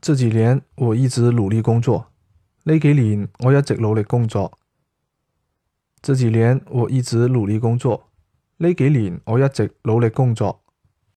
这几年我一直努力工作呢几年我一直努力工作。这几年我一直努力工作呢几年我一直努力工作。